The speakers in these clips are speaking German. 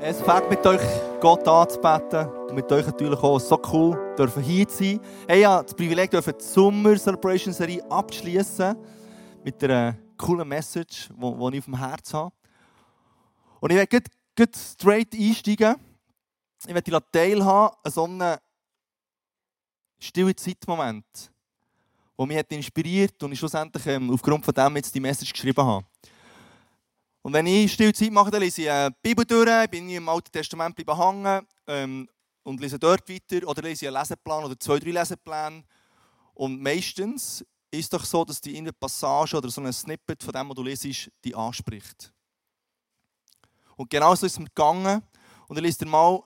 Es fängt mit euch Gott anzubeten und mit euch natürlich auch so cool, dürfen hier sein. Hey, ja, das Privileg, dürfen die Summer Celebration Serie abschließen mit einer coolen Message, die ich auf dem Herzen habe. Und ich werde gleich straight einsteigen. Ich werde teilhaben an so einem stillen Zeitmoment, der mich hat inspiriert und ich schlussendlich ähm, aufgrund von dem jetzt die Message geschrieben habe. Und wenn ich stille Zeit mache, dann lese ich eine Bibel durch, ich bin im Alten Testament bleiben hängen ähm, und lese dort weiter oder lese ich einen Leseplan oder zwei, drei Lesepläne. Und meistens ist es doch so, dass die in der Passage oder so ein Snippet von dem, was du lesest, die anspricht. Und genau so ist es mir gegangen. Und dann liest dir mal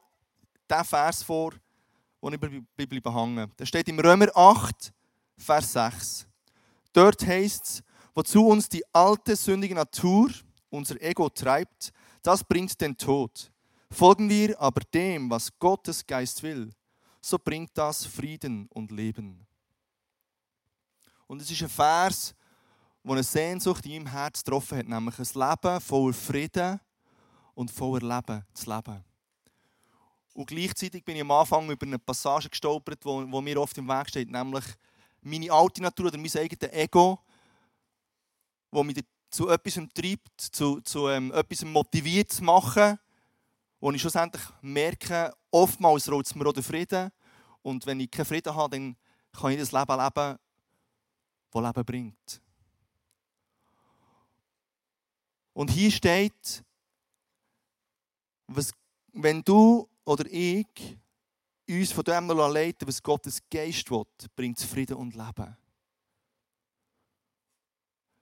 diesen Vers vor, wo ich bleibe hängen. Der steht im Römer 8, Vers 6. Dort heißt es, wozu uns die alte sündige Natur, unser Ego treibt, das bringt den Tod. Folgen wir aber dem, was Gottes Geist will, so bringt das Frieden und Leben. Und es ist ein Vers, wo eine Sehnsucht in meinem Herz getroffen hat, nämlich ein Leben voller Frieden und voller Leben zu leben. Und gleichzeitig bin ich am Anfang über eine Passage gestolpert, wo, wo mir oft im Weg steht, nämlich meine alte Natur oder mein eigenes Ego, wo mich zu etwas treibt, zu, zu ähm, etwas motiviert zu machen, wo ich schlussendlich merke, oftmals rollt es mir auch den Frieden. Und wenn ich keinen Frieden habe, dann kann ich das Leben leben, das Leben bringt. Und hier steht, was, wenn du oder ich uns von dem leiten was Gottes Geist will, bringt es Frieden und Leben.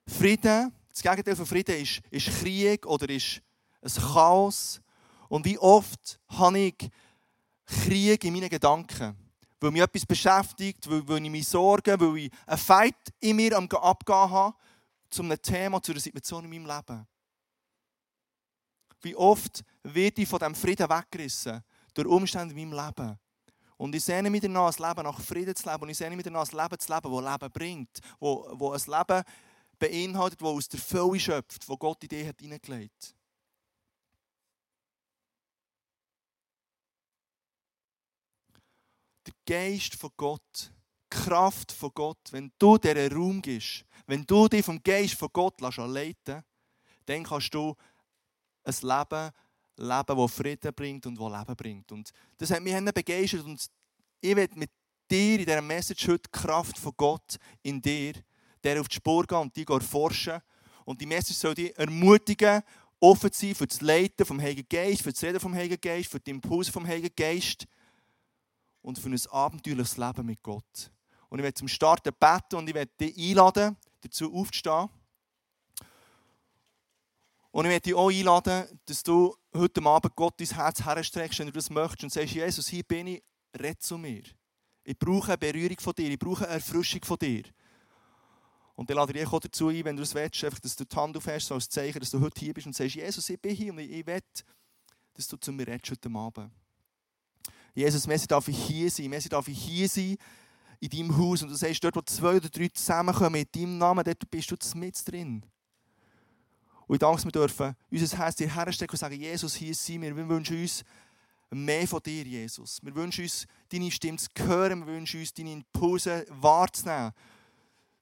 Frieden das Gegenteil von Frieden ist, ist Krieg oder ist ein Chaos. Und wie oft habe ich Krieg in meinen Gedanken, weil mich etwas beschäftigt, weil, weil ich mich sorge, weil ich einen Fight in mir am Abgehen habe, zu einem Thema, zu einer Situation in meinem Leben. Wie oft werde ich von diesem Frieden weggerissen durch Umstände in meinem Leben. Und ich sehne mich danach, ein Leben nach Frieden zu leben. Und ich sehne mich danach, ein Leben zu leben, das Leben bringt. Wo, wo ein Leben beinhaltet, die aus der Fülle schöpft, wo Gott in dich hat hineingelegt Der Geist von Gott, die Kraft von Gott, wenn du diesen Raum gibst, wenn du dich vom Geist von Gott leiten dann kannst du ein Leben leben, das Frieden bringt und das Leben bringt. Und das hat mich begeistert und ich will mit dir in dieser Message heute die Kraft von Gott in dir der auf die Spur gehen und die erforschen. Und die Message soll dich ermutigen, offen zu sein für das Leiten vom Heiligen Geist, für das Reden vom Heiligen Geist, für die Impulse vom Heiligen Geist und für ein abenteuerliches Leben mit Gott. Und ich werde zum Starten beten und ich werde dich einladen, dazu aufzustehen. Und ich werde dich auch einladen, dass du heute Abend Gott dein Herz herstreckst, wenn du das möchtest und sagst, Jesus, hier bin ich, red zu mir. Ich brauche eine Berührung von dir, ich brauche eine Erfrischung von dir. Und dann lade ich auch dazu ein, wenn du es willst, einfach, dass du die Hand aufhast, so als Zeichen, dass du heute hier bist und sagst, Jesus, ich bin hier und ich will, dass du zu mir redest heute Abend. Jesus, Messi darf ich hier sein, Messi darf ich hier sein in deinem Haus. Und du sagst, dort, wo zwei oder drei zusammenkommen mit deinem Namen, dort bist du mit drin. Und ich danke, wir dürfen unser Herz dir herstecken und sagen, Jesus, hier sind wir. Wir wünschen uns mehr von dir, Jesus. Wir wünschen uns, deine Stimme zu hören. Wir wünschen uns, deine Impulse wahrzunehmen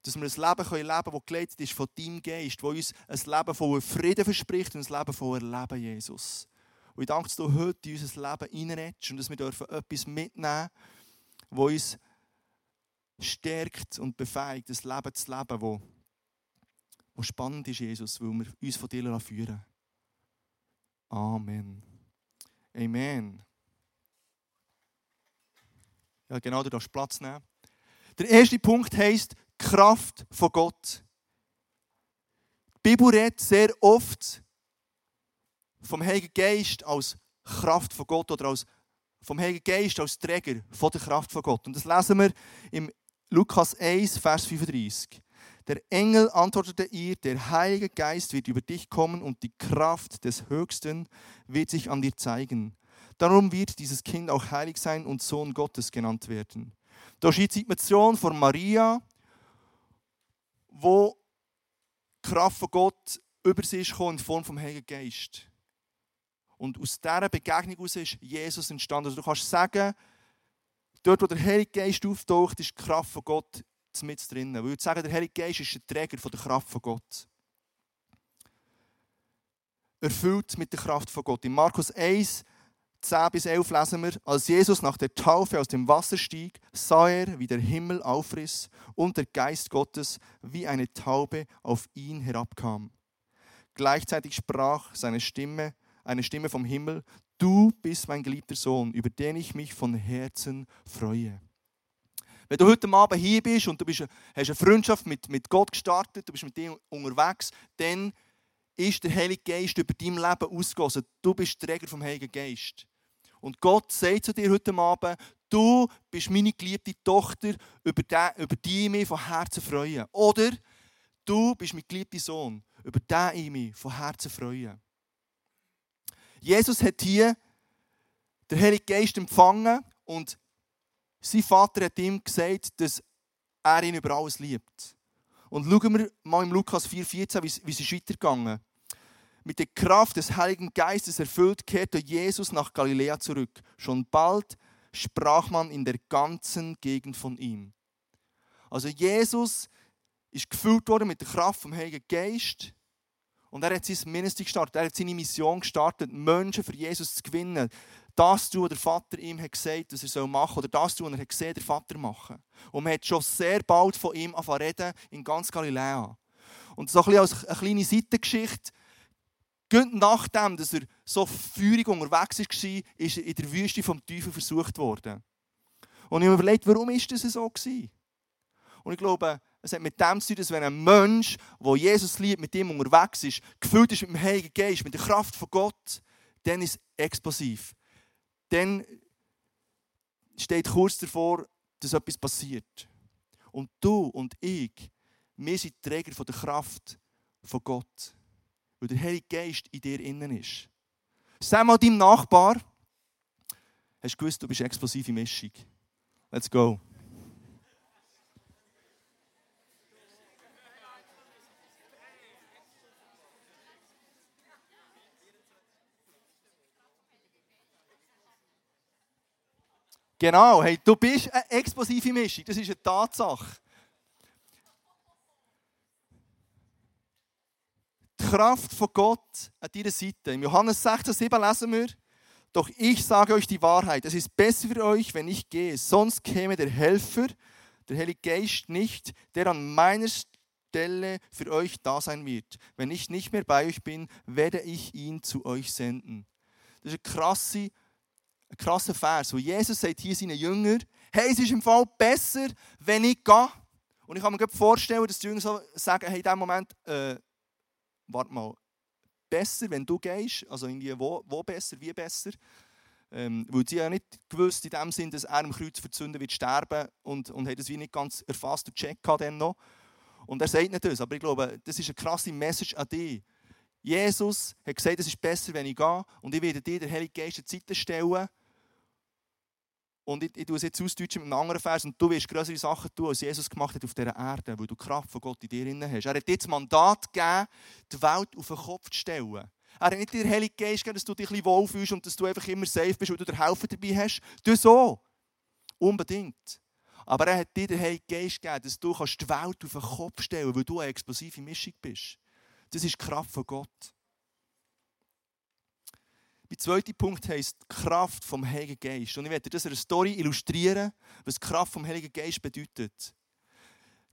dass wir ein Leben leben können, das geleitet ist von deinem Geist, das uns ein Leben voller Frieden verspricht und ein Leben voller Leben, Jesus. Und ich danke, dass du heute in unser Leben hineinredest und dass wir dürfen etwas mitnehmen das uns stärkt und befähigt, das Leben zu leben, das, das spannend ist, Jesus, weil wir uns von dir führen Amen. Amen. Ja, genau, du darfst Platz nehmen. Der erste Punkt heisst, Kraft von Gott. Die Bibel redet sehr oft vom Heiligen Geist als Kraft von Gott oder als, vom Heiligen Geist als Träger von der Kraft von Gott. Und das lesen wir im Lukas 1, Vers 35. Der Engel antwortete ihr, der Heilige Geist wird über dich kommen und die Kraft des Höchsten wird sich an dir zeigen. Darum wird dieses Kind auch heilig sein und Sohn Gottes genannt werden. Da ist die Situation von Maria, wo die Kraft von Gott über sie ist in Form vom Heiligen Geist. Und aus dieser Begegnung heraus ist Jesus entstanden. Also du kannst sagen, dort, wo der Heilige Geist auftaucht, ist die Kraft von Gott mit drinnen. Weil ich würde sagen, der Heilige Geist ist der Träger von der Kraft von Gott. Erfüllt mit der Kraft von Gott. In Markus 1, 10 bis 11 lesen wir, als Jesus nach der Taufe aus dem Wasser stieg, sah er, wie der Himmel aufriss und der Geist Gottes wie eine Taube auf ihn herabkam. Gleichzeitig sprach seine Stimme, eine Stimme vom Himmel, du bist mein geliebter Sohn, über den ich mich von Herzen freue. Wenn du heute Abend hier bist und du bist, hast eine Freundschaft mit, mit Gott gestartet, du bist mit ihm unterwegs, dann ist der Heilige Geist über dein Leben ausgegossen. Du bist Träger vom Heiligen Geist. Und Gott sagt zu dir heute Abend, du bist meine geliebte Tochter, über die, über die ich mich von Herzen freue. Oder du bist mein geliebter Sohn, über den ich mich von Herzen freue. Jesus hat hier den Heiligen Geist empfangen und sein Vater hat ihm gesagt, dass er ihn über alles liebt. Und schauen wir mal im Lukas 4,14, wie es ist weitergegangen Mit der Kraft des Heiligen Geistes erfüllt, kehrte Jesus nach Galiläa zurück. Schon bald sprach man in der ganzen Gegend von ihm. Also Jesus ist gefüllt worden mit der Kraft vom Heiligen Geist. Und er hat sein Ministry gestartet, er hat seine Mission gestartet, Menschen für Jesus zu gewinnen das tun, was der Vater ihm hat gesagt dass er machen soll, oder das tun, was er gesehen der Vater machen. Und man hat schon sehr bald von ihm angefangen reden in ganz Galiläa. Und so ein bisschen als eine kleine Seitengeschichte, nachdem dass er so feurig unterwegs war, ist er in der Wüste vom Teufel versucht worden. Und ich habe mir überlegt, warum ist das so gewesen? Und ich glaube, es hat mit dem zu tun, dass wenn ein Mensch, der Jesus liebt, mit ihm unterwegs ist, gefüllt ist mit dem Heiligen Geist, mit der Kraft von Gott, dann ist es explosiv dann steht kurz davor, dass etwas passiert. Und du und ich, wir sind Träger von der Kraft von Gott. Weil der Heilige Geist in dir innen ist. Sag mal deinem Nachbar, hast du gewusst, du bist explosive Mischung. Let's go. Genau, hey, du bist eine explosive Mischung, das ist eine Tatsache. Kraft von Gott an deiner Seite. Im Johannes 16, 7 lesen wir, doch ich sage euch die Wahrheit, es ist besser für euch, wenn ich gehe, sonst käme der Helfer, der Heilige Geist nicht, der an meiner Stelle für euch da sein wird. Wenn ich nicht mehr bei euch bin, werde ich ihn zu euch senden. Das ist eine krasse ein krasser Vers, wo Jesus sagt hier seinen Jüngern, hey, es ist im Fall besser, wenn ich gehe. Und ich kann mir vorstellen, dass die Jünger so sagen, hey, in diesem Moment, äh, warte mal, besser, wenn du gehst, also irgendwie wo, wo besser, wie besser. Ähm, weil sie ja nicht gewusst in dem Sinn, dass er am Kreuz verzünden wird sterben und, und hat das wie nicht ganz erfasst und checkt dann noch. Und er sagt nicht das, aber ich glaube, das ist eine krasse Message an dich. Jesus hat gesagt, es ist besser, wenn ich gehe und ich werde dir den Heiligen Geist in Seite stellen, und ich, ich tue es jetzt ausdeutschen mit einem anderen Vers. Und du wirst größere Sachen tun, als Jesus gemacht hat auf dieser Erde, weil du die Kraft von Gott in dir drin hast. Er hat dir das Mandat gegeben, die Welt auf den Kopf zu stellen. Er hat nicht dir Heilige Geist gegeben, dass du dich ein bisschen wohlfühlst und dass du einfach immer safe bist, weil du den Helfer dabei hast. Du so. Unbedingt. Aber er hat dir den Heiligen Geist gegeben, dass du die Welt auf den Kopf stellen kannst, weil du eine explosive Mischung bist. Das ist die Kraft von Gott. Der zweite Punkt heisst Kraft vom Heiligen Geist. Und ich werde das in einer Story illustrieren, was die Kraft vom Heiligen Geist bedeutet.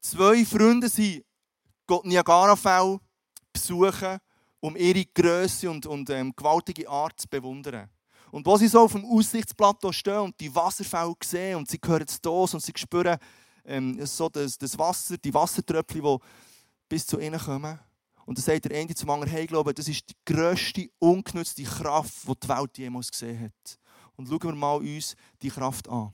Zwei Freunde sind Gott Niagara-Fälle besuchen, um ihre Größe und, und ähm, gewaltige Art zu bewundern. Und wo sie so auf dem Aussichtsplateau stehen und die Wasserfälle sehen und sie hören es Dos und sie spüren ähm, so das, das Wasser, die Wassertröpfchen, die bis zu ihnen kommen. Und dann sagt der eine zum anderen, hey, ich glaube, das ist die grösste, ungenutzte Kraft, die die Welt jemals gesehen hat. Und schauen wir mal uns die Kraft an.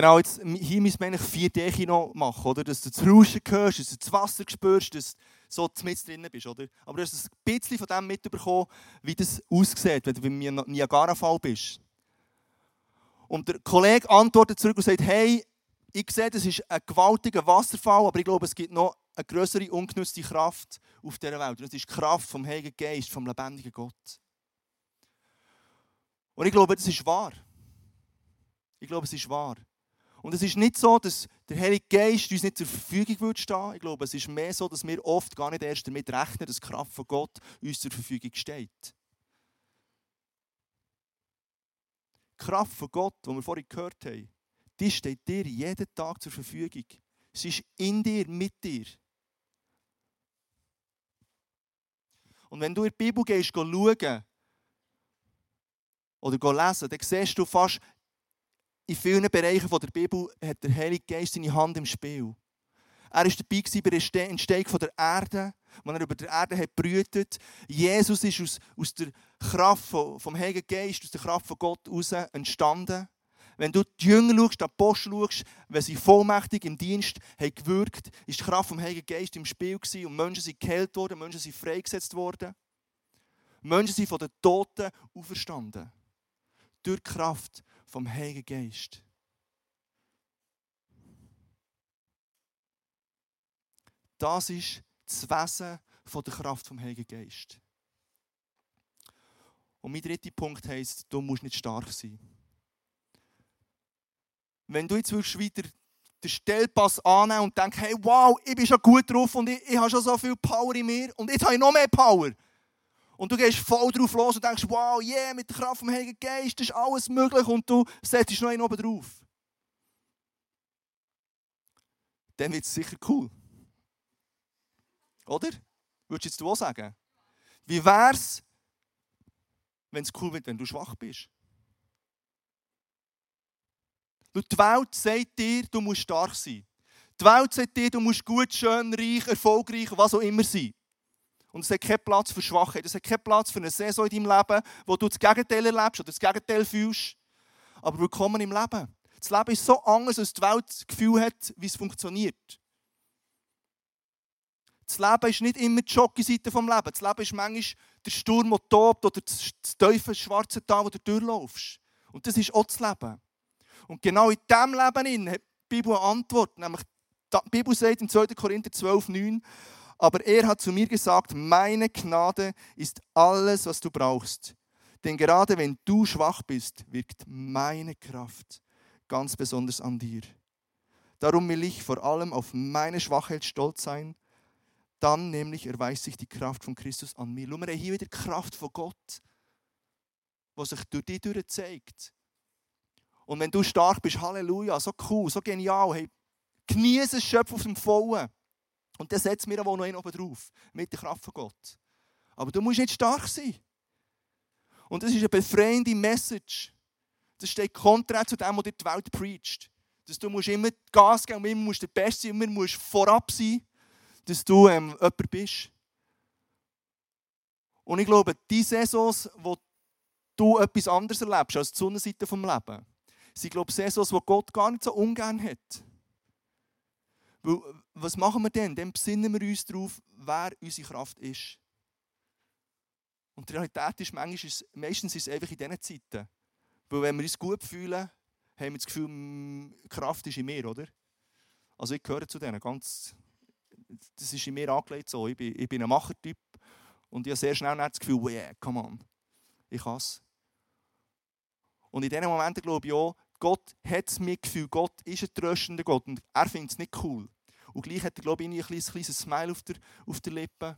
Genau, jetzt, hier müssen wir eigentlich 4D-Kino machen, oder? Dass du das Rauschen hörst, dass du das Wasser spürst, dass du so mit drin bist, oder? Aber du hast ein bisschen von dem mitbekommen, wie das aussieht, wenn du beim Niagara-Fall bist. Und der Kollege antwortet zurück und sagt, hey, ich sehe, das ist ein gewaltiger Wasserfall, aber ich glaube, es gibt noch eine größere ungenutzte Kraft auf dieser Welt. Und das ist die Kraft vom Heiligen Geist, vom lebendigen Gott. Und ich glaube, das ist wahr. Ich glaube, es ist wahr. Und es ist nicht so, dass der Heilige Geist uns nicht zur Verfügung würde stehen. Ich glaube, es ist mehr so, dass wir oft gar nicht erst damit rechnen, dass die Kraft von Gott uns zur Verfügung steht. Die Kraft von Gott, die wir vorhin gehört haben, die steht dir jeden Tag zur Verfügung. Sie ist in dir, mit dir. Und wenn du in die Bibel gehst, schauen oder lesen, dann siehst du fast, in vielen Bereichen der Bibel hat der Heilige Geist seine Hand im Spiel. Er war dabei bei der Entstehung der Erde, als er über die Erde hat brütet. Jesus ist aus, aus der Kraft vom Heiligen Geist, aus der Kraft von Gott heraus entstanden. Wenn du die Jünger schaust, die Apostel schaust, wenn sie vollmächtig im Dienst haben gewirkt ist die Kraft vom Heiligen Geist im Spiel gewesen und Menschen sind geheilt worden, Menschen sind freigesetzt worden. Menschen sind von den Toten auferstanden. Durch die Kraft vom Heiligen Geist. Das ist das Wesen der Kraft vom Heiligen Geist. Und mein dritter Punkt heisst, du musst nicht stark sein. Wenn du jetzt wieder den Stellpass annehmen und denkst, hey, wow, ich bin schon gut drauf und ich, ich habe schon so viel Power in mir und jetzt habe ich noch mehr Power. Und du gehst voll drauf los und denkst, wow, yeah, mit der Kraft vom Heiligen Geist ist alles möglich und du setzt noch einen oben drauf. Dann wird es sicher cool. Oder? Würdest jetzt du auch sagen? Wie wäre es, wenn es cool wird, wenn du schwach bist? Die Welt sagt dir, du musst stark sein. Die Welt sagt dir, du musst gut, schön, reich, erfolgreich, was auch immer sein. Und es hat keinen Platz für Schwachheit. Es hat keinen Platz für eine Saison in deinem Leben, wo du das Gegenteil erlebst oder das Gegenteil fühlst. Aber willkommen im Leben. Das Leben ist so anders, als die Welt das Gefühl hat, wie es funktioniert. Das Leben ist nicht immer die Schocke-Seite des Lebens. Das Leben ist manchmal der Sturm, der tobt, oder das tiefe schwarze Tal, wo du durchlaufst. Und das ist auch das Leben. Und genau in diesem Leben hat die Bibel eine Antwort. Nämlich, die Bibel sagt im 2. Korinther 12, 9, aber er hat zu mir gesagt, meine Gnade ist alles, was du brauchst. Denn gerade wenn du schwach bist, wirkt meine Kraft ganz besonders an dir. Darum will ich vor allem auf meine Schwachheit stolz sein. Dann nämlich erweist sich die Kraft von Christus an mir. Schau, haben hier wieder die Kraft von Gott, die sich durch dich durch zeigt. Und wenn du stark bist, Halleluja, so cool, so genial, hey, genieße es, Schöpfen auf dem Vollen. Und dann setzt mir auch noch einen oben drauf, mit der Kraft von Gott. Aber du musst nicht stark sein. Und das ist eine befreiende Message. Das steht konträr zu dem, was die Welt preacht. Dass du musst immer Gas geben immer musst der Beste sein, immer musst vorab sein, dass du ähm, jemand bist. Und ich glaube, die Saisons, wo du etwas anderes erlebst als die Sonnenseite des Lebens, sind, glaube ich, Saisons, die Gott gar nicht so ungern hat. Weil, was machen wir denn? Dann besinnen wir uns darauf, wer unsere Kraft ist. Und die Realität ist, manchmal ist meistens ist es einfach in diesen Zeiten. Weil wenn wir uns gut fühlen, haben wir das Gefühl, Kraft ist in mir, oder? Also ich gehöre zu denen, ganz, das ist in mir angelegt so. Ich bin, ich bin ein Machertyp und ich habe sehr schnell das Gefühl, yeah, come on, ich es. Und in diesen Momenten glaube ich auch, Gott hat das Mitgefühl, Gott ist ein tröstender Gott und er findet es nicht cool. Und gleich hat er, glaube ich, ein kleines, kleines Smile auf der, auf der Lippe,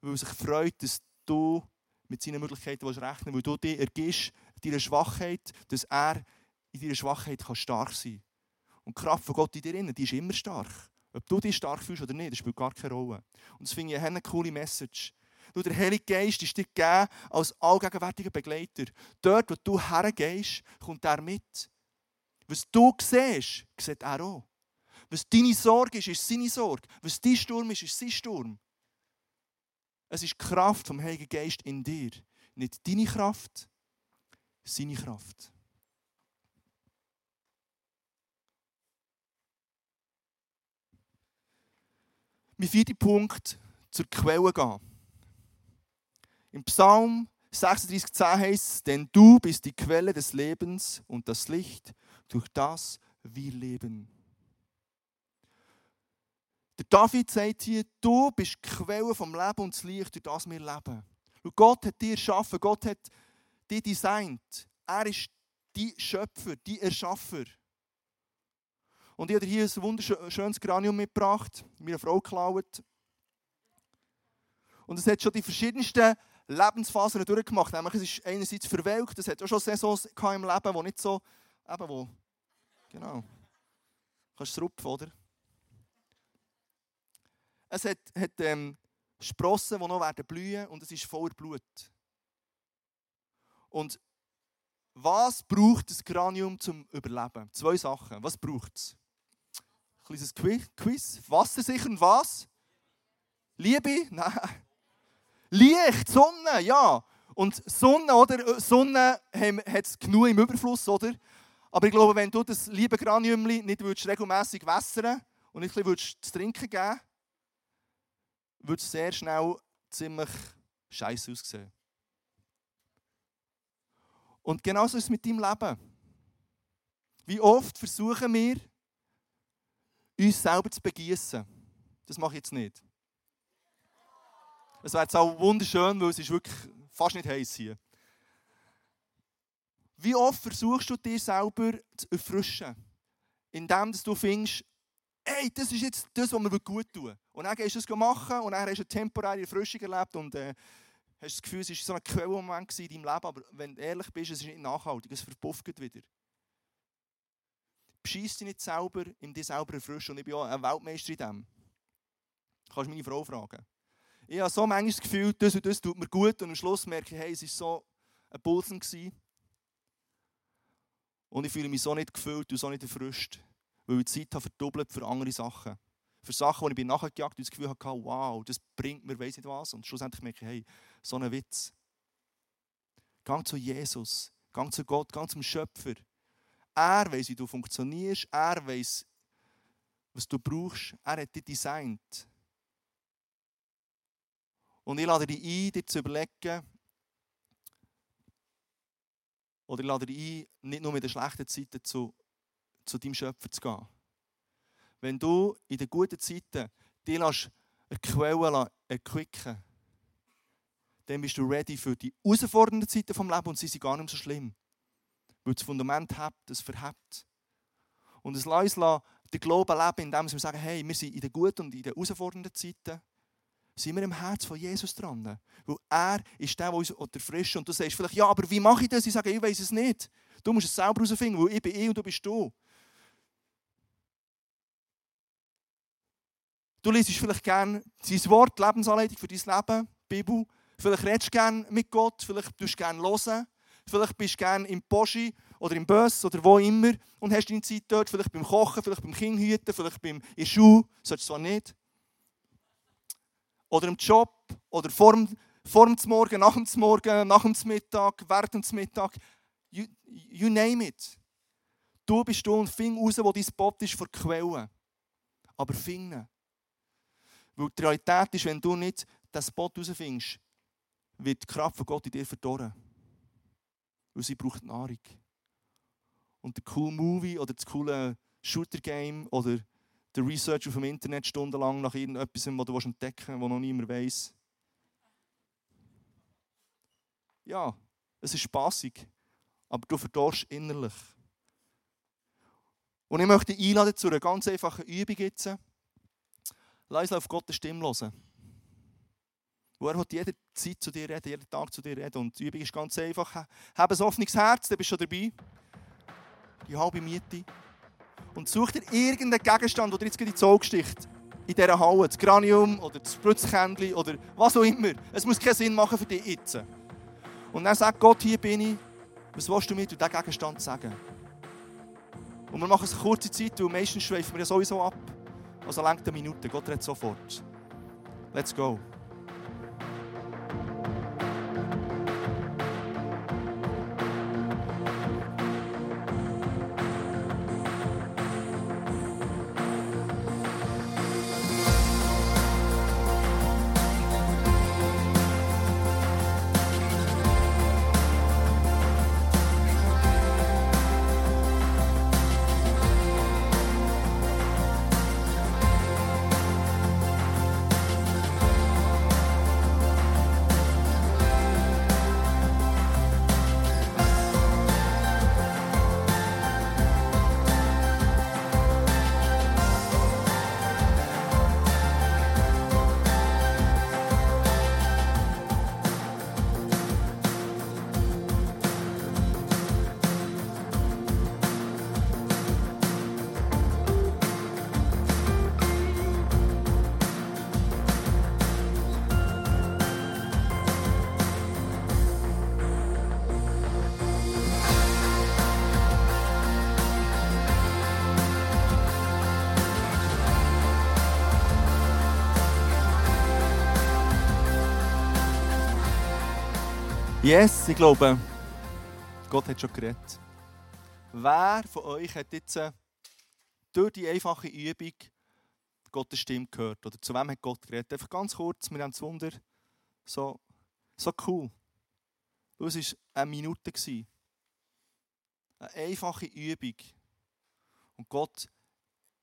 weil er sich freut, dass du mit seinen Möglichkeiten rechnen weil du dir ergibst, deine Schwachheit, dass er in deiner Schwachheit kann stark sein kann. Und die Kraft von Gott in dir, die ist immer stark. Ob du dich stark fühlst oder nicht, das spielt gar keine Rolle. Und das finde ich eine coole Message. Du, der Heilige Geist ist dir gegeben als allgegenwärtiger Begleiter. Dort, wo du hergehst, kommt er mit. Was du siehst, sieht er auch. Was deine Sorge ist, ist seine Sorge. Was dein Sturm ist, ist sein Sturm. Es ist die Kraft vom Heiligen Geist in dir. Nicht deine Kraft, seine Kraft. Mein vierter Punkt, zur Quelle gehen. Im Psalm 36,10 heißt es, denn du bist die Quelle des Lebens und das Licht, durch das wir leben. Der David sagt hier, du bist die Quelle vom Leben und das Licht, durch das wir leben. Und Gott hat dir erschaffen, Gott hat dich designt. Er ist die Schöpfer, die Erschaffer. Und ich habe hier ein wunderschönes Granium mitgebracht, meiner Frau geklaut. Und es hat schon die verschiedensten Lebensphasen durchgemacht. Nämlich, es ist einerseits verwelkt, es hat auch schon Saisons im Leben, wo nicht so, eben wo, genau, kannst du es rupfen, oder? Es hat, hat ähm, Sprossen, die noch werden blühen und es ist voller Blut. Und was braucht das Granium zum Überleben? Zwei Sachen. Was braucht es? Ein kleines Quiz. Wasser sicher und was? Liebe? Nein. Licht, Sonne, ja. Und Sonne, oder? Sonne hat es genug im Überfluss, oder? Aber ich glaube, wenn du das liebe Granium nicht regelmäßig wässern und nicht ein bisschen zu trinken geben würde es sehr schnell ziemlich scheiße aussehen. Und genauso ist es mit deinem Leben. Wie oft versuchen wir, uns selber zu begießen. Das mache ich jetzt nicht. Es wäre jetzt auch wunderschön, weil es ist wirklich fast nicht heiß hier. Wie oft versuchst du dir selber zu erfrischen, indem du findest, hey, das ist jetzt das, was mir gut tun. Und dann gehst du es machen und dann hast du eine temporäre Erfrischung erlebt und äh, hast das Gefühl, es war so ein Quellmoment in deinem Leben, aber wenn du ehrlich bist, es ist nicht nachhaltig, es verpufft wieder. Bescheiss dich nicht selber, in dir selber erfrischen und ich bin auch ein Weltmeister in dem. Du kannst meine Frau fragen. Ich habe so manchmal das Gefühl, das und das tut mir gut und am Schluss merke ich, hey, es war so ein Pulsen. Und ich fühle mich so nicht gefüllt und so nicht erfrischt weil ich die Zeit habe verdoppelt für andere Sachen. Für Sachen, wo ich nachgejagt und das Gefühl hatte, wow, das bringt mir weiss nicht was. Und schlussendlich merke ich, hey, so ein Witz. Gang zu Jesus, gang zu Gott, gang zum Schöpfer. Er weiß, wie du funktionierst, er weiß, was du brauchst, er hat dich designt. Und ich lade dich ein, dir zu überlegen, oder ich lade dich ein, nicht nur mit den schlechten Zeiten zu zu deinem Schöpfer zu gehen. Wenn du in den guten Zeiten dich eine Quelle erquicken dann bist du ready für die herausfordernden Zeiten des Lebens und sie sind gar nicht so schlimm. Weil das Fundament hat, das verhebt. Und es lässt uns den Glauben leben, indem wir sagen, hey, wir sind in den guten und in den herausfordernden Zeiten sind wir im Herz von Jesus dran. Weil er ist der, der uns erfrischt. Und du sagst vielleicht, ja, aber wie mache ich das? Ich sage, ich weiß es nicht. Du musst es selber herausfinden, weil ich bin ich und du bist du. Du liest vielleicht gerne sein Wort, Lebensanleitung für dein Leben, Bibel. Vielleicht redest du gerne mit Gott, vielleicht tust du gerne hören. Vielleicht bist du gerne im Poschi oder im Bus oder wo immer und hast deine Zeit dort. Vielleicht beim Kochen, vielleicht beim Kindhüten, vielleicht beim, in der Schule. Solltest du zwar nicht. Oder im Job oder vor dem, vor dem Morgen, nach dem Morgen, nach dem Mittag, während dem Mittag. You, you name it. Du bist du und fing raus, wo dein Spot ist vor Quellen. Aber finde. Weil die Realität ist, wenn du nicht diesen Spot herausfindest, wird die Kraft von Gott in dir verdorren. Weil sie braucht Nahrung. Und der coole Movie oder das coole Shooter-Game oder der Research auf dem Internet stundenlang nach irgendetwas, was du entdecken willst, was noch niemand weiß. Ja, es ist spaßig, aber du verdorrst innerlich. Und ich möchte einladen zu einer ganz einfachen Übung jetzt. Lass uns auf Gottes Stimme hören. Wo er jede Zeit zu dir reden, jeden Tag zu dir reden. Und die Übung ist ganz einfach. Hab ein offenes Herz, dann bist du schon dabei. Die halbe Miete. Und such dir irgendeinen Gegenstand, der dir jetzt ins Auge sticht. In dieser Halle. Das Granium oder das Spritzkännchen oder was auch immer. Es muss keinen Sinn machen für dich jetzt. Und dann sagt Gott, hier bin ich. Was willst du mir durch diesen Gegenstand sagen? Und wir machen es kurze Zeit, weil meistens schweifen wir ja sowieso ab. Also lenkt eine Minute, Gott redet sofort. Let's go. Yes, ich glaube, Gott hat schon geredet. Wer von euch hat jetzt äh, durch die einfache Übung Gottes Stimme gehört? Oder zu wem hat Gott geredet? Einfach ganz kurz, wir haben das Wunder. So, so cool. Es war eine Minute. Eine einfache Übung. Und Gott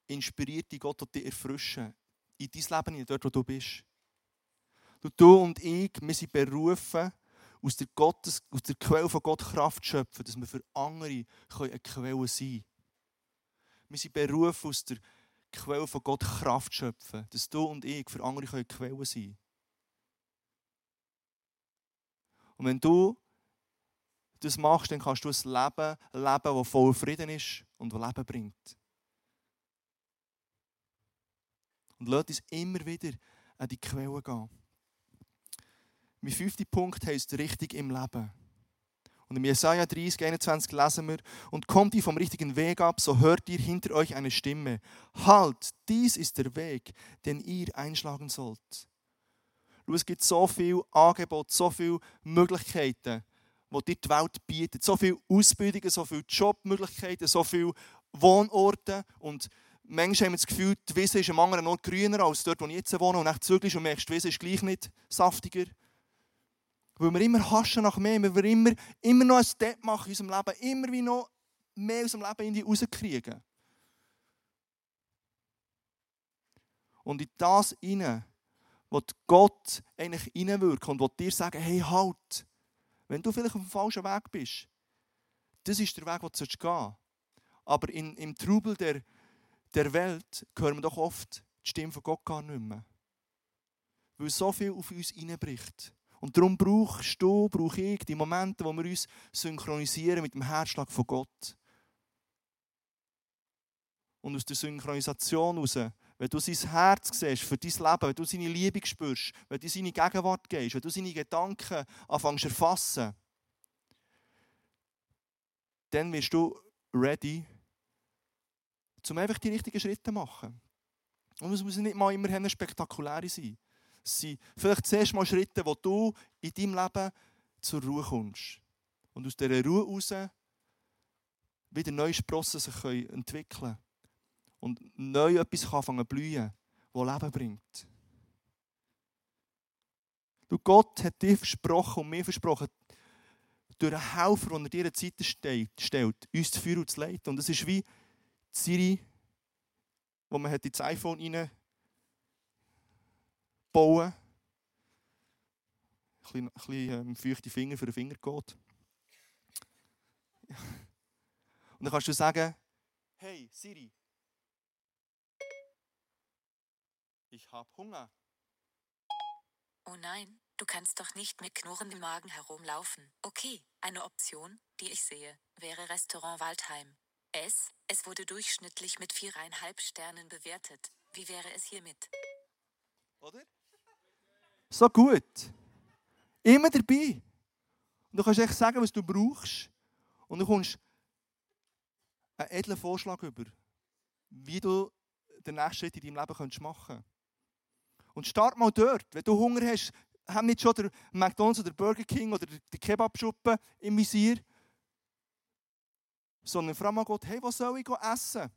inspiriert dich, Gott wird dich erfrischen. In dein Leben, dort wo du bist. Du, du und ich, wir sind berufen, aus der, Gottes, aus der Quelle von Gott Kraft schöpfen, dass wir für andere eine Quelle sein können. Wir sind berufen, aus der Quelle von Gott Kraft schöpfen, dass du und ich für andere eine Quelle sein können. Und wenn du das machst, dann kannst du ein Leben leben, das voll Frieden ist und das Leben bringt. Und lass uns immer wieder an die Quelle gehen. Mein fünfter Punkt heisst richtig im Leben. Und im Jesaja 30, 21 lesen wir, und kommt ihr vom richtigen Weg ab, so hört ihr hinter euch eine Stimme. Halt, dies ist der Weg, den ihr einschlagen sollt. Schau, es gibt so viel Angebot, so viele Möglichkeiten, die dir die Welt bietet. So viele Ausbildungen, so viele Jobmöglichkeiten, so viele Wohnorte. Und manchmal haben wir das Gefühl, die Wiese ist am anderen Ort grüner als dort, wo ich jetzt wohne. Und dann zügelst und merkst, die Wiese ist gleich nicht saftiger. Weil wir immer haschen nach mehr, weil wir immer, immer noch ein Step machen in unserem Leben, immer wie noch mehr aus dem Leben in die rauskriegen. Und in das hinein, wo Gott eigentlich hineinwirkt und wo dir sagen, hey, halt, wenn du vielleicht auf dem falschen Weg bist, das ist der Weg, den du gehen. Aber in, im Trubel der, der Welt hören wir doch oft die Stimme von Gott gar nicht mehr. Weil so viel auf uns hineinbricht. Und darum brauchst du, brauche ich die Momente, wo wir uns synchronisieren mit dem Herzschlag von Gott. Und aus der Synchronisation heraus, wenn du sein Herz siehst für dein Leben, wenn du seine Liebe spürst, wenn du seine Gegenwart gehst, wenn du seine Gedanken anfängst zu erfassen, dann wirst du ready, um einfach die richtigen Schritte zu machen. Und es muss nicht mal immer spektakulär sein. Sind vielleicht zuerst mal Schritte, wo du in deinem Leben zur Ruhe kommst. Und aus dieser Ruhe heraus wieder neue Sprossen sich entwickeln. Und neu etwas kann anfangen zu blühen, das Leben bringt. Du, Gott hat dir versprochen und mir versprochen, durch einen Helfer, der dir eine Zeit stellt, uns zu führen und zu leiten. Und es ist wie Siri, wo man ins iPhone rein bauen. Ein bisschen, ein bisschen ähm, feuchte Finger für den Finger geht. Und dann kannst du sagen, hey Siri, ich habe Hunger. Oh nein, du kannst doch nicht mit knurrendem Magen herumlaufen. Okay, eine Option, die ich sehe, wäre Restaurant Waldheim. Es, es wurde durchschnittlich mit viereinhalb Sternen bewertet. Wie wäre es hiermit? Oder? So gut. Immer dabei. Und du kannst echt sagen, was du brauchst. Und du kommst einen edlen Vorschlag über, wie du den nächsten Schritt in deinem Leben machen kannst. Und start mal dort. Wenn du Hunger hast, haben nicht schon der McDonalds oder der Burger King oder die Kebabschuppe im Visier, sondern frag mal Gott, hey, was soll ich essen?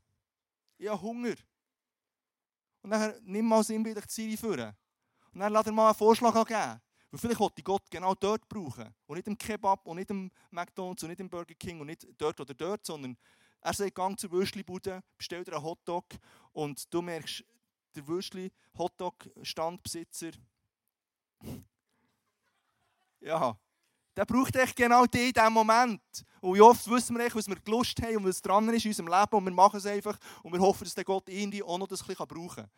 Ich habe Hunger. Und dann nimm mal sinnbildlich die Ziele führen. Und dann lass er mal einen Vorschlag geben. Weil vielleicht wollte Gott genau dort brauchen. Und nicht im Kebab und nicht im McDonalds und nicht im Burger King und nicht dort oder dort, sondern er sagt, gang zur Würstli-Bude, bestell dir einen Hotdog und du merkst, der Würstli-Hotdog-Standbesitzer, ja, der braucht echt genau die in diesem Moment. Und wie oft wissen wir echt, was wir Lust haben und was dran ist in unserem Leben und wir machen es einfach und wir hoffen, dass der Gott irgendwie auch noch das ein bisschen brauchen kann.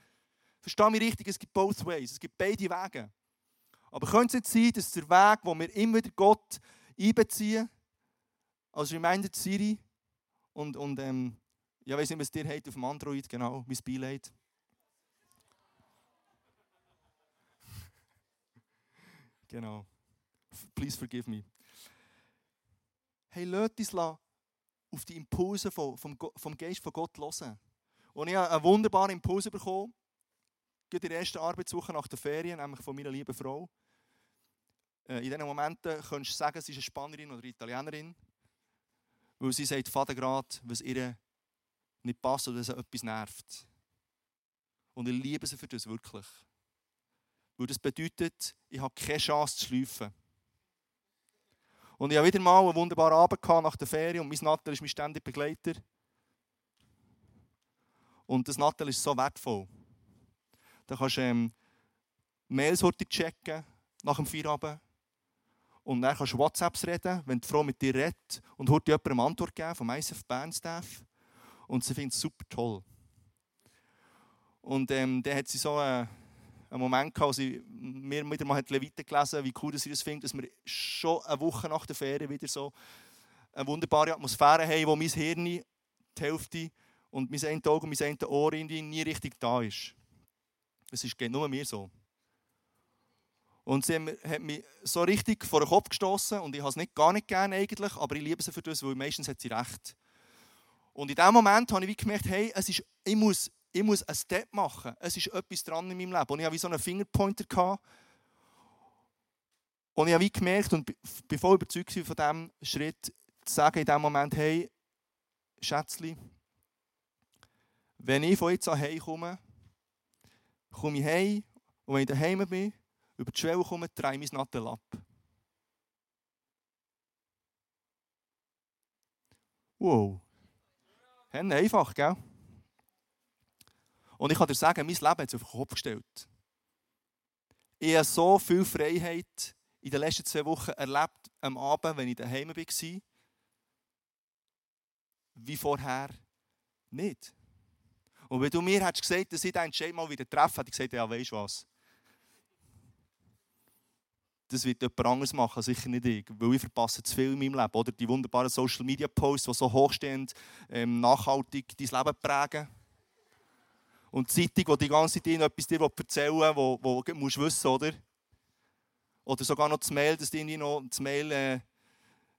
Verstehe mich richtig, es gibt both ways, es gibt beide Wege. Aber könnte es nicht sein, dass der Weg, wo wir immer wieder Gott einbeziehen, als Reminder Siri und, und ähm, ja, weiß nicht, was dir hat auf dem Android, genau, mein Beileid. genau. Please forgive me. Hey, lasst uns auf die Impulse vom, vom Geist von Gott hören. Und ich habe einen wunderbaren Impuls bekommen in der ersten Arbeitswoche nach der Ferien, nämlich von meiner lieben Frau. äh, in diesen Momenten könntest du sagen, sie ist eine Spanierin oder Italienerin, weil sie sagt, Vater gerade, was ihr nicht passt oder dass etwas nervt. Und ich liebe sie für das wirklich. Weil das bedeutet, ich habe keine Chance zu schleifen. Und ich hatte wieder mal einen wunderbaren Abend nach der Ferien und mein Nattel ist mein ständiger Begleiter. Und das Nattel ist so wertvoll. Da kannst du ähm, Mails checken nach dem Feierabend. Und dann kannst du WhatsApps reden, wenn die Frau mit dir redet und heute jemandem Antwort geben vom ISF Bern. Und sie findet es super toll. Und ähm, dann hat sie so einen, einen Moment gehabt, wo sie mir wieder mal Leviten gelesen wie cool sie das findet, dass wir schon eine Woche nach der Ferien wieder so eine wunderbare Atmosphäre haben, wo mein Hirn, die Hälfte und mein ein Auge und mein ein Ohr nie richtig da ist. Es ist nur mir so. Und sie hat mich so richtig vor den Kopf gestoßen und ich habe es nicht, gar nicht gerne eigentlich, aber ich liebe sie für das, weil meistens hat sie recht. Und in dem Moment habe ich gemerkt, hey, es ist, ich, muss, ich muss einen Step machen. Es ist etwas dran in meinem Leben. Und ich hatte wie so einen Fingerpointer. Gehabt. Und ich habe wie gemerkt und bin voll überzeugt von diesem Schritt, zu sagen in dem Moment, hey, Schätzli, wenn ich von jetzt an heim komme, ich heim und wenn ich daheim bin, über die Schwelle komme, drehe ich mein Nattel ab. Wow. Hände einfach, gell? Und ich kann dir sagen, mein Leben hat sich auf den Kopf gestellt. Ich habe so viel Freiheit in den letzten zwei Wochen erlebt, am Abend, wenn ich daheim war, wie vorher nicht. Und wenn du mir hättest gesagt, dass ich diesen Entscheid mal wieder treffe, hätte ich gesagt, ja, weißt du was? Das wird jemand anderes machen, sicher nicht ich. Weil ich verpasse zu viel in meinem Leben. Oder die wunderbaren Social Media Posts, die so hochstehend ähm, nachhaltig dein Leben prägen. Und die Zeitung, die die ganze Zeit etwas dir erzählen will, wo, wo du musst wissen oder? Oder sogar noch das Mail, dass du noch das Mail äh,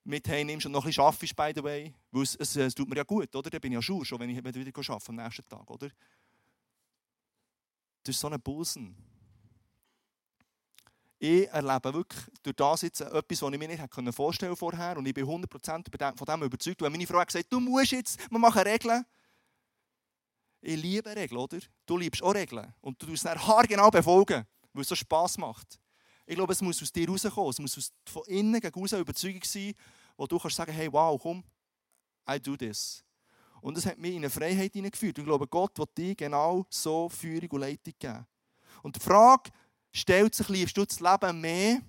mit heimnimmst und noch ein bisschen arbeitest, by the way. Weil es, es, es, tut mir ja gut, oder? Dann bin ich ja schur, schon wenn ich wieder arbeite am nächsten Tag, oder? Das ist so ein Busen. Ich erlebe wirklich durch das jetzt etwas, was ich mir nicht vorstellen vorher. Und ich bin 100% von dem überzeugt. Wenn meine Frau hat, du musst jetzt, wir machen Regeln. Ich liebe Regeln, oder? Du liebst auch Regeln. Und du tust es haargenau befolgen, weil es so Spass macht. Ich glaube, es muss aus dir rauskommen. Es muss von innen gegen eine Überzeugung sein, wo du kannst sagen, hey, wow, komm, I do this. Und das hat mich in eine Freiheit hineingeführt. Ich glaube, Gott wird dir genau so Führung und Leitung geben. Und die Frage stellt sich, liebst du das Leben mehr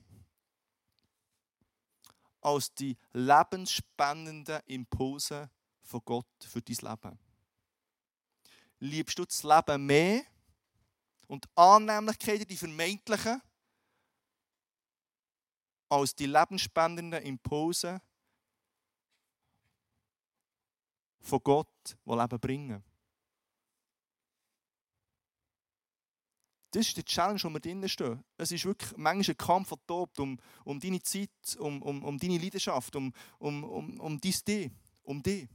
als die lebensspannenden Impulse von Gott für dein Leben? Liebst du das Leben mehr und Annehmlichkeiten, die vermeintlichen, als die lebensspendenden Impulse von Gott, Leben bringen. Das ist die Challenge, wo wir drinnen stehen. Es ist wirklich manchmal ein Kampf, der tobt, um, um deine Zeit, um, um, um deine Leidenschaft, um, um, um, um dein Ding, um dich.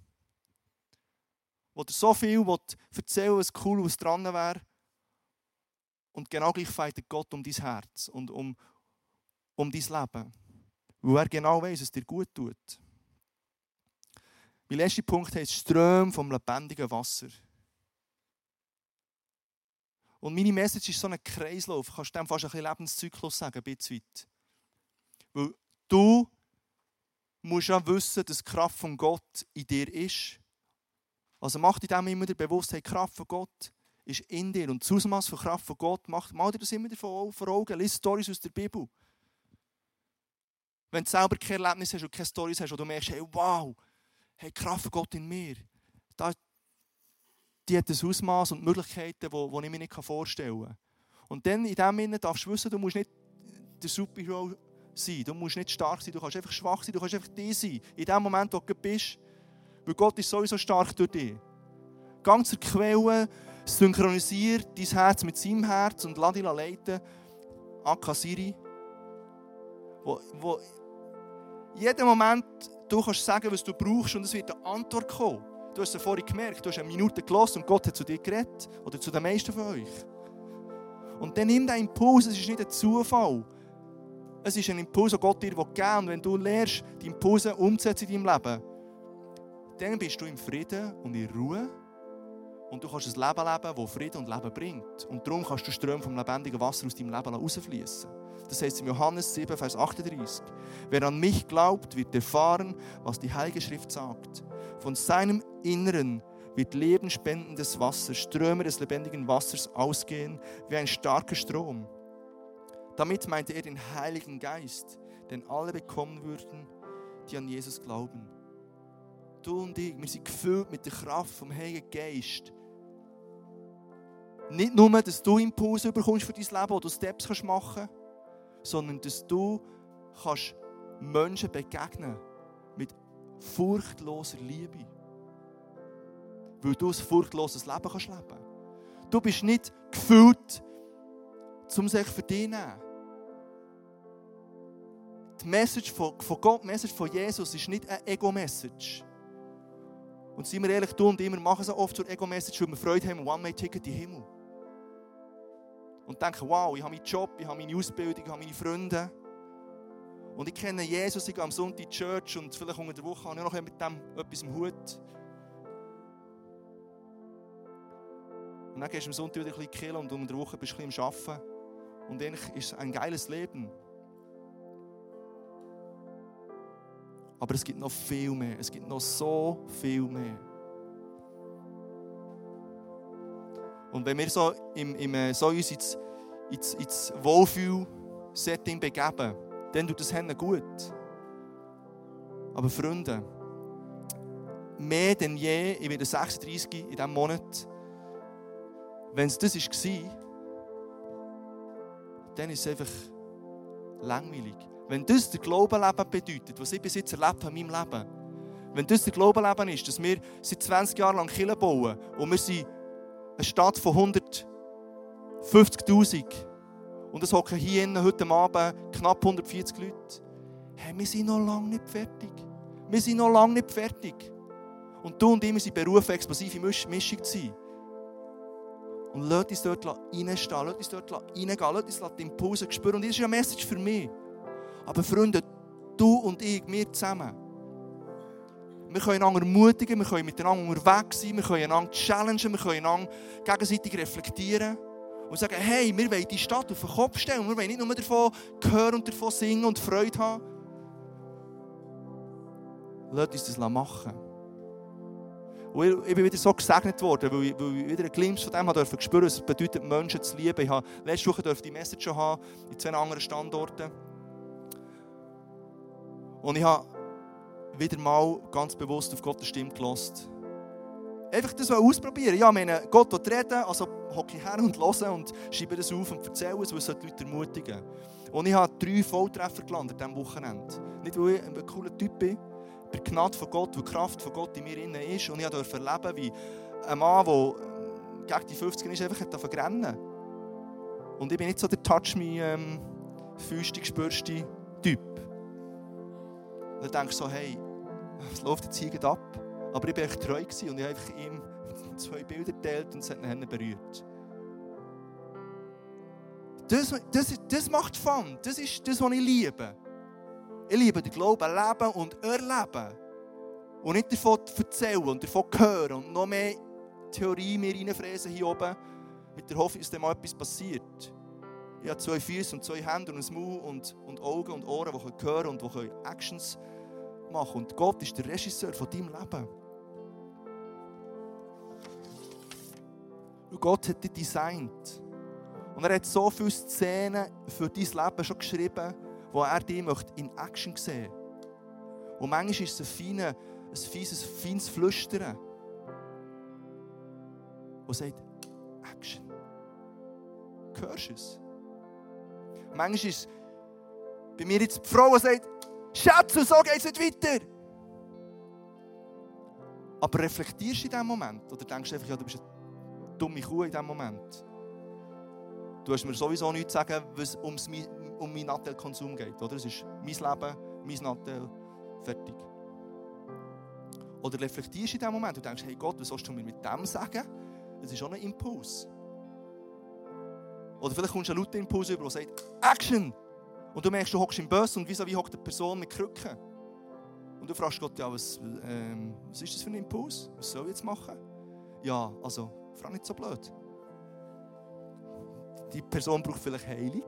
Wo dir so viel erzählen was cool, was dran wäre. Und genau gleich feiert Gott um dein Herz und um, um dein Leben. Weil er genau weiß, was dir gut tut. Mein letzter Punkt heißt Ström vom lebendigen Wasser. Und meine Message ist so ein Kreislauf. Kannst du dem fast ein bisschen Lebenszyklus sagen, ein bisschen weit. Weil du musst ja wissen, dass die Kraft von Gott in dir ist. Also mach dir dem immer bewusst, hey, die Kraft von Gott ist in dir. Und das Ausmaß von Kraft von Gott, mach, mach dir das immer vor Augen. Lies Stories aus der Bibel. Wenn du selber kein Erlebnis hast und keine Stories hast, wo du merkst, hey, wow, hey, Kraft Gott in mir. Da, die hat ein Ausmaß und Möglichkeiten, die, ich mir nicht vorstellen kann. Und dann in dem Sinne darfst du wissen, du musst nicht der Superhero sein, du musst nicht stark sein, du kannst einfach schwach sein, du kannst einfach die sein. In dem Moment, wo du bist. Weil Gott ist sowieso stark durch dich. Gang zur Quelle, synchronisier dein Herz mit seinem Herz und lass dich leiten. Akasiri. Wo, wo jeden Moment du kannst sagen, was du brauchst und es wird eine Antwort kommen. Du hast es vorhin gemerkt, du hast eine Minute gelassen und Gott hat zu dir geredet. Oder zu den meisten von euch. Und dann nimm den Impuls, es ist nicht ein Zufall. Es ist ein Impuls, den Gott dir geben will. Und wenn du lernst, die Impulse umzusetzen in deinem Leben, dann bist du im Frieden und in Ruhe. Und du kannst ein Leben leben, das Frieden und Leben bringt. Und darum kannst du Ströme vom lebendigen Wasser aus deinem Leben rausfließen. Das heißt in Johannes 7, Vers 38. Wer an mich glaubt, wird erfahren, was die Heilige Schrift sagt. Von seinem Inneren wird lebenspendendes Wasser, Ströme des lebendigen Wassers ausgehen, wie ein starker Strom. Damit meinte er den Heiligen Geist, den alle bekommen würden, die an Jesus glauben. Du und ich, wir sind gefüllt mit der Kraft vom Heiligen Geist. Nicht nur, dass du Impulse bekommst für dein Leben oder Steps kannst machen sondern dass du kannst Menschen begegnen mit furchtloser Liebe. Weil du ein furchtloses Leben kannst leben. Du bist nicht gefüllt, um sich für dich zu nehmen. Die Message von Gott, die Message von Jesus ist nicht eine Ego-Message. Und seien wir ehrlich, du und ich, wir machen so oft zur Ego-Message, weil wir Freude haben, One-Way-Ticket in den Himmel. Und denken, wow, ich habe meinen Job, ich habe meine Ausbildung, ich habe meine Freunde. Und ich kenne Jesus, ich gehe am Sonntag in die Church und vielleicht unter der Woche habe ich noch mit dem etwas im Hut. Und dann gehst du am Sonntag wieder ein bisschen killen und unter der Woche bist du ein bisschen am Arbeiten. Und eigentlich ist es ein geiles Leben. Aber es gibt noch viel mehr. Es gibt noch so viel mehr. Und wenn wir so, im, im, äh, so uns ins, ins, ins Wohlfühl-Setting begeben, dann tut das Hände gut. Aber Freunde, mehr denn je, ich werde 36 in diesem Monat, wenn es das war, dann ist es einfach langweilig. Wenn das der Glaubenleben bedeutet, was ich bis jetzt erlebt habe in meinem Leben, wenn das der Glaubenleben ist, dass wir seit 20 Jahren lang Kirche bauen und wir sind eine Stadt von 150.000 und es hocken hier innen heute Abend knapp 140 Leute, hey, wir sind noch lange nicht fertig. Wir sind noch lange nicht fertig. Und du und ich, wir sind berufen, explosive Mischung zu sein. Und lass uns dort reinstehen, lass uns dort reingehen, lass uns die Impulse spüren. Und das ist eine Message für mich. Aber Freunde, du und ich, wir zusammen, wir können einander ermutigen, wir können miteinander unterwegs sein, wir können einander challengen, wir können einander gegenseitig reflektieren und sagen, hey, wir wollen die Stadt auf den Kopf stellen. Wir wollen nicht nur davon hören und davon singen und Freude haben. Lass uns das machen. Und ich bin wieder so gesegnet worden, weil ich, weil ich wieder einen Glimpse von dem habe spüren was bedeutet, Menschen zu lieben. Ich habe letzte Woche die Message haben, in zwei anderen Standorten. Und ich habe wieder mal ganz bewusst auf Gottes Stimme gelassen. Einfach das ausprobieren. Ja, meine, Gott will reden, also hocke ich her und höre und schreibe das auf und erzähle es, weil es die Leute ermutigen Und ich habe drei Volltreffer gelandet an diesem Wochenende. Nicht, weil ich ein cooler Typ bin, bei Gnade von Gott, weil die Kraft von Gott in mir innen ist. Und ich durfte erleben, wie ein Mann, der gegen die 50 ist, einfach hat rennen Und ich bin nicht so der Touch me ähm, füstig, spürste Typ. Und dann denke ich so, hey, es läuft jetzt hier ab. Aber ich war echt treu und ich habe ihm zwei Bilder geteilt und es hat ihn berührt. Das, das, das macht Fun. Das ist das, was ich liebe. Ich liebe den Glauben, leben und erleben. Und nicht davon erzählen und davon hören und noch mehr Theorie mir reinfräsen hier oben, mit der Hoffnung, dass dann mal etwas passiert. Ich habe zwei Füße und zwei Hände und ein Maul und, und Augen und Ohren, die hören und die Actions machen Und Gott ist der Regisseur von deinem Leben. Und Gott hat dich designt. Und er hat so viele Szenen für dein Leben schon geschrieben, wo er dich in Action sehen möchte. Und manchmal ist es ein, feines, ein fieses, feines Flüstern, das sagt, Action. Hörst du es? Manchmal ist es bei mir jetzt die Frau, die sagt, Schatz, so geht es nicht weiter. Aber reflektierst du in diesem Moment? Oder denkst du einfach, ja, du bist eine dumme Kuh in diesem Moment? Du hast mir sowieso nichts zu sagen, was ums, um meinen Nattel-Konsum geht. Oder? Es ist mein Leben, mein Nattel, fertig. Oder reflektierst du in diesem Moment und denkst, hey Gott, was sollst du mir mit dem sagen? Das ist auch ein Impuls. Oder vielleicht kommst du einen lauten Impuls über, der sagt, Action! Und du merkst, du hockst im Bus und vis-à-vis hockt eine Person mit Krücken. Und du fragst Gott, ja, was, ähm, was ist das für ein Impuls? Was soll ich jetzt machen? Ja, also, frag nicht so blöd. Die Person braucht vielleicht Heilung.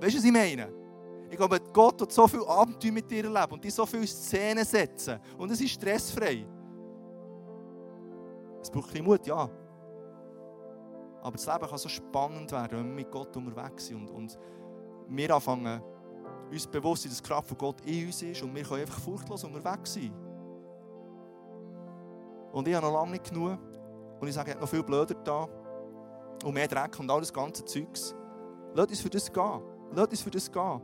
Weißt du, was ich meine? Ich glaube, Gott hat so viel Abenteuer mit dir erleben und die so viele Szenen setzen. Und es ist stressfrei. Es braucht ein Mut, ja. Aber das Leben kann so spannend werden, wenn wir mit Gott unterwegs sind und, und wir anfangen, uns bewusst sein, dass die Kraft von Gott in uns ist und wir können einfach furchtlos unterwegs sein. Und ich habe noch lange nicht genug. Und ich sage, ich habe noch viel blöder da. Und mehr Dreck und all das ganze Zeugs. Lass uns für das gehen. Lass uns für das gehen.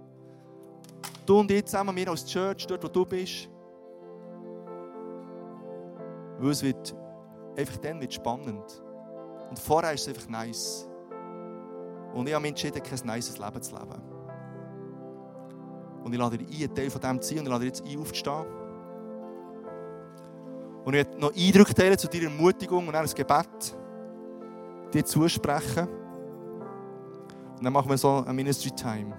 Du und ich zusammen, wir als Church, dort wo du bist. Weil es wird einfach dann wird spannend. Und vorher ist es einfach nice. Und ich habe mich entschieden, kein nices Leben zu leben. Und ich lade dich ein, ein Teil von dem zu sein und ich lade dich jetzt ein, aufzustehen. Und ich werde noch Eindrücke teilen zu deiner Ermutigung und dann ein Gebet dir zusprechen. Und dann machen wir so ein Ministry Time.